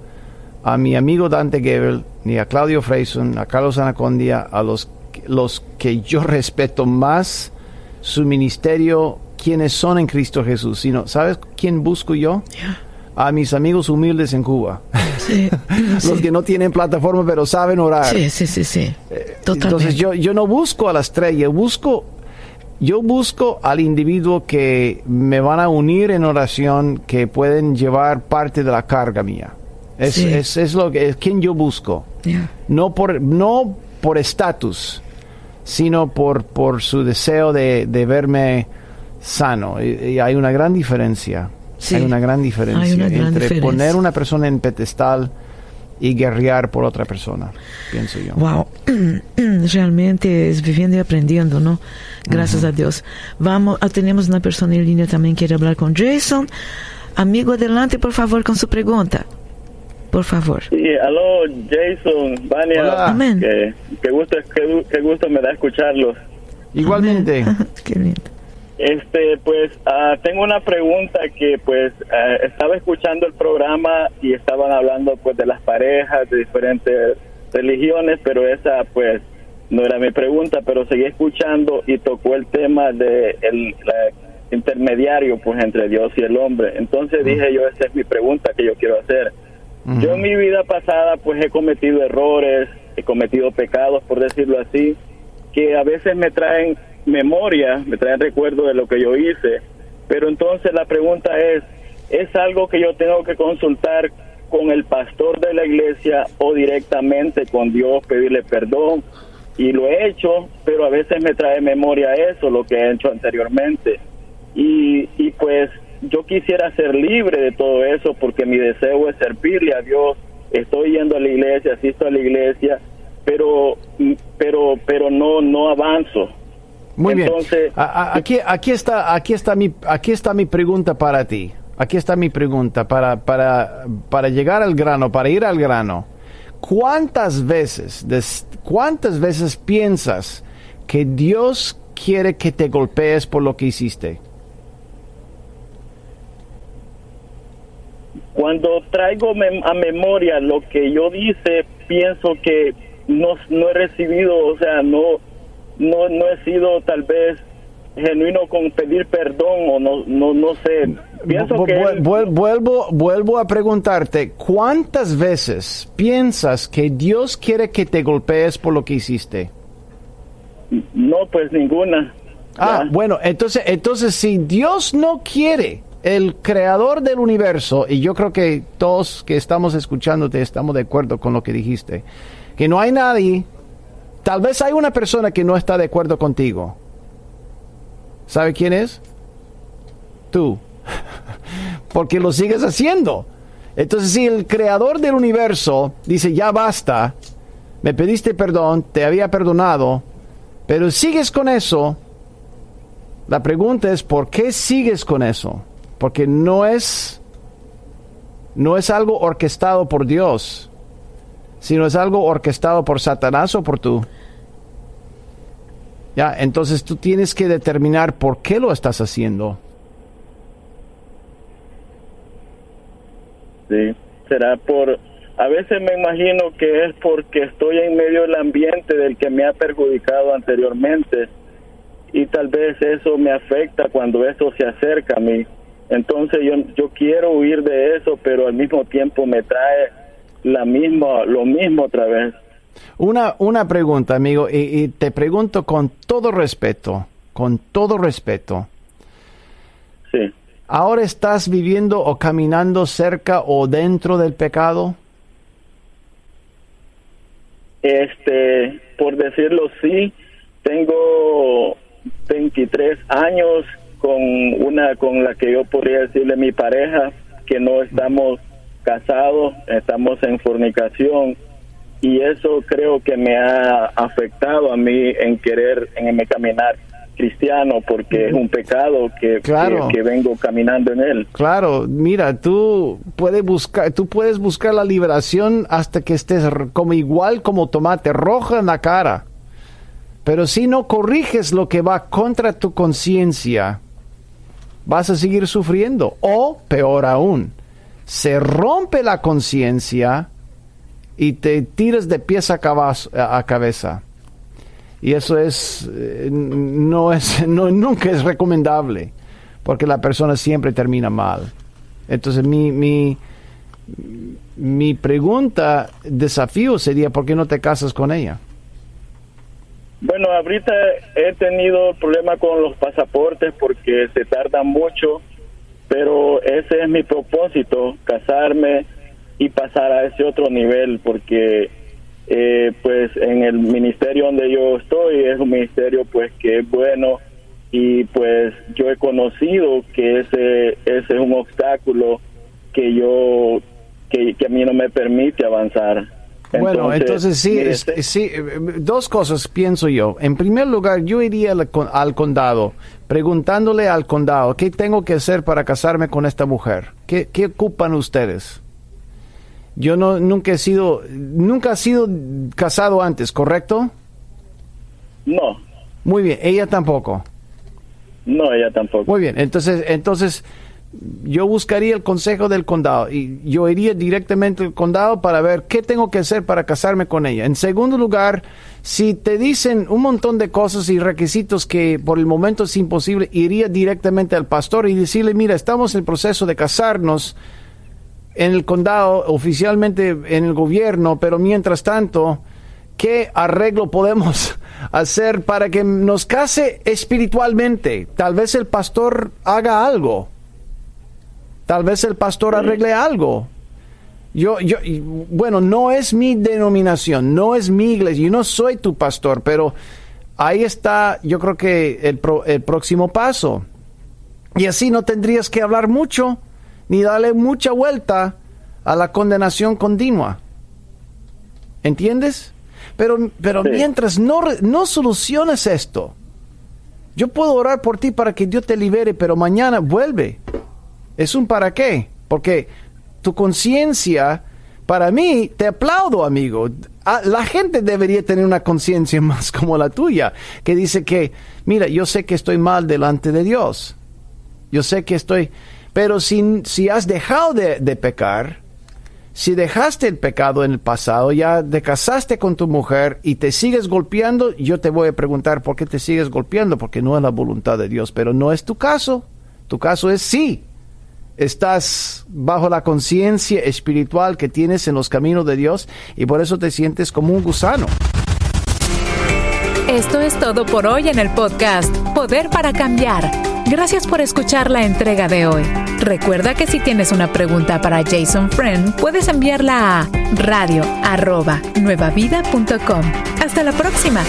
a mi amigo Dante Gebel, ni a Claudio Freyson, a Carlos Anacondia, a los, los que yo respeto más su ministerio, quienes son en Cristo Jesús, sino, ¿sabes quién busco yo? A mis amigos humildes en Cuba, Sí, (laughs) los sí. que no tienen plataforma pero saben orar. Sí, sí, sí, sí. Totalmente. Entonces yo, yo no busco a la estrella, busco, yo busco al individuo que me van a unir en oración, que pueden llevar parte de la carga mía. Es, Sí. es, es lo que es quien yo busco. Yeah. No por no por estatus, sino por, por su deseo de, de verme sano. Y, y hay una gran diferencia. Sí. Hay una gran diferencia Hay una gran entre diferencia. poner una persona en pedestal y guerrear por otra persona, pienso yo. Wow, (clears throat) realmente es viviendo y aprendiendo, ¿no? Gracias a Dios. Vamos, ah, tenemos una persona en línea también que quiere hablar con Jason. Amigo, adelante, por favor, con su pregunta. Por favor. Sí, aló, Jason, Vania. Hola. Amén. Que, que gusto, que, que gusto me da escucharlos. Igualmente. (laughs) Qué lindo. Este, pues, ah, tengo una pregunta que, pues, ah, estaba escuchando el programa y estaban hablando, pues, de las parejas de diferentes religiones, pero esa, pues, no era mi pregunta, pero seguí escuchando y tocó el tema de el la- intermediario, pues, entre Dios y el hombre. Entonces dije yo, esa es mi pregunta que yo quiero hacer. Yo en mi vida pasada, pues, he cometido errores, he cometido pecados, por decirlo así, que a veces me traen memoria, me traen recuerdo de lo que yo hice, pero entonces la pregunta es, ¿es algo que yo tengo que consultar con el pastor de la iglesia o directamente con Dios, pedirle perdón? Y lo he hecho, pero a veces me trae memoria eso, lo que he hecho anteriormente. Y, y pues yo quisiera ser libre de todo eso porque mi deseo es servirle a Dios. Estoy yendo a la iglesia, asisto a la iglesia, pero pero pero no no avanzo. Muy Entonces- bien. A- a- aquí, aquí está, aquí está mi, aquí está mi pregunta para ti. Aquí está mi pregunta para, para, para llegar al grano, para ir al grano. ¿Cuántas veces, des- cuántas veces piensas que Dios quiere que te golpees por lo que hiciste? Cuando traigo mem- a memoria lo que yo dice, pienso que no, no he recibido, o sea, no, no, no he sido tal vez genuino con pedir perdón o no, no, no sé, pienso que él- vuelvo, vuelvo a preguntarte, ¿cuántas veces piensas que Dios quiere que te golpees por lo que hiciste? no, pues ninguna. Ah, Ya. bueno, entonces, entonces si Dios no quiere, el creador del universo, y yo creo que todos que estamos escuchándote estamos de acuerdo con lo que dijiste, que no hay nadie, tal vez hay una persona que no está de acuerdo contigo. ¿Sabe quién es? Tú. (laughs) Porque lo sigues haciendo. Entonces, si el creador del universo dice, ya basta, me pediste perdón, te había perdonado, pero sigues con eso, la pregunta es, ¿por qué sigues con eso? Porque no es, no es algo orquestado por Dios, sino es algo orquestado por Satanás o por tú. Ya, entonces tú tienes que determinar por qué lo estás haciendo. Sí, será por... A veces me imagino que es porque estoy en medio del ambiente del que me ha perjudicado anteriormente y tal vez eso me afecta cuando eso se acerca a mí. Entonces yo, yo quiero huir de eso, pero al mismo tiempo me trae la misma, lo mismo otra vez. Una, una pregunta, amigo, y, y te pregunto con todo respeto, con todo respeto. Sí. ¿Ahora estás viviendo o caminando cerca o dentro del pecado? Este, por decirlo así, tengo 23 años con una con la que yo podría decirle mi pareja que no estamos casados, estamos en fornicación y eso creo que me ha afectado a mí en querer en mi caminar cristiano porque es un pecado que, Claro. que, que vengo caminando en él. Claro, mira, tú puedes buscar, tú puedes buscar la liberación hasta que estés como igual como tomate roja en la cara. Pero si no corriges lo que va contra tu conciencia, vas a seguir sufriendo. O, peor aún, se rompe la conciencia y te tiras de pies a, cabaz- a- a cabeza. Y eso es, eh, no es, (laughs) no, nunca es recomendable, porque la persona siempre termina mal. Entonces mi, mi, mi pregunta, desafío sería, ¿por qué no te casas con ella? Bueno, ahorita he tenido problemas con los pasaportes porque se tardan mucho, pero ese es mi propósito, casarme y pasar a ese otro nivel, porque eh, pues en el ministerio donde yo estoy es un ministerio pues que es bueno y pues yo he conocido que ese, ese es un obstáculo que yo, que, que a mí no me permite avanzar. Bueno, entonces sí, mire, es- sí, eh, dos cosas pienso yo. En primer lugar, yo iría al condado preguntándole al condado, ¿qué tengo que hacer para casarme con esta mujer? ¿Qué, qué ocupan ustedes? Yo no, nunca he sido, nunca he sido casado antes, ¿correcto? No, Muy bien, ella tampoco. no, ella tampoco. Muy bien, entonces, entonces yo buscaría el consejo del condado y yo iría directamente al condado para ver qué tengo que hacer para casarme con ella. En segundo lugar, si te dicen un montón de cosas y requisitos que por el momento es imposible, iría directamente al pastor y decirle, mira, estamos en proceso de casarnos en el condado, oficialmente en el gobierno, pero mientras tanto, ¿qué arreglo podemos (laughs) hacer para que nos case espiritualmente? Tal vez el pastor haga algo. Tal vez el pastor arregle algo. Yo, yo, bueno, no es mi denominación, no es mi iglesia, yo no soy tu pastor, pero ahí está, yo creo que el, pro- el próximo paso. Y así no tendrías que hablar mucho, ni darle mucha vuelta a la condenación continua. ¿Entiendes? Pero, pero Sí. mientras no, no soluciones esto, yo puedo orar por ti para que Dios te libere, pero mañana vuelve. Es un para qué. Porque tu conciencia, para mí, te aplaudo, amigo. Ah, La gente debería tener una conciencia (laughs) más como la tuya, que dice que, mira, yo sé que estoy mal delante de Dios. Yo sé que estoy... Pero si, si has dejado de, de pecar, si dejaste el pecado en el pasado, ya te casaste con tu mujer y te sigues golpeando, yo te voy a preguntar por qué te sigues golpeando, porque no es la voluntad de Dios, pero no es tu caso. Tu caso es sí. Estás bajo la conciencia espiritual que tienes en los caminos de Dios y por eso te sientes como un gusano. Esto es todo por hoy en el podcast Poder para Cambiar. Gracias por escuchar la entrega de hoy. Recuerda que si tienes una pregunta para Jason Friend, puedes enviarla a radio.nuevavida.com. Hasta la próxima.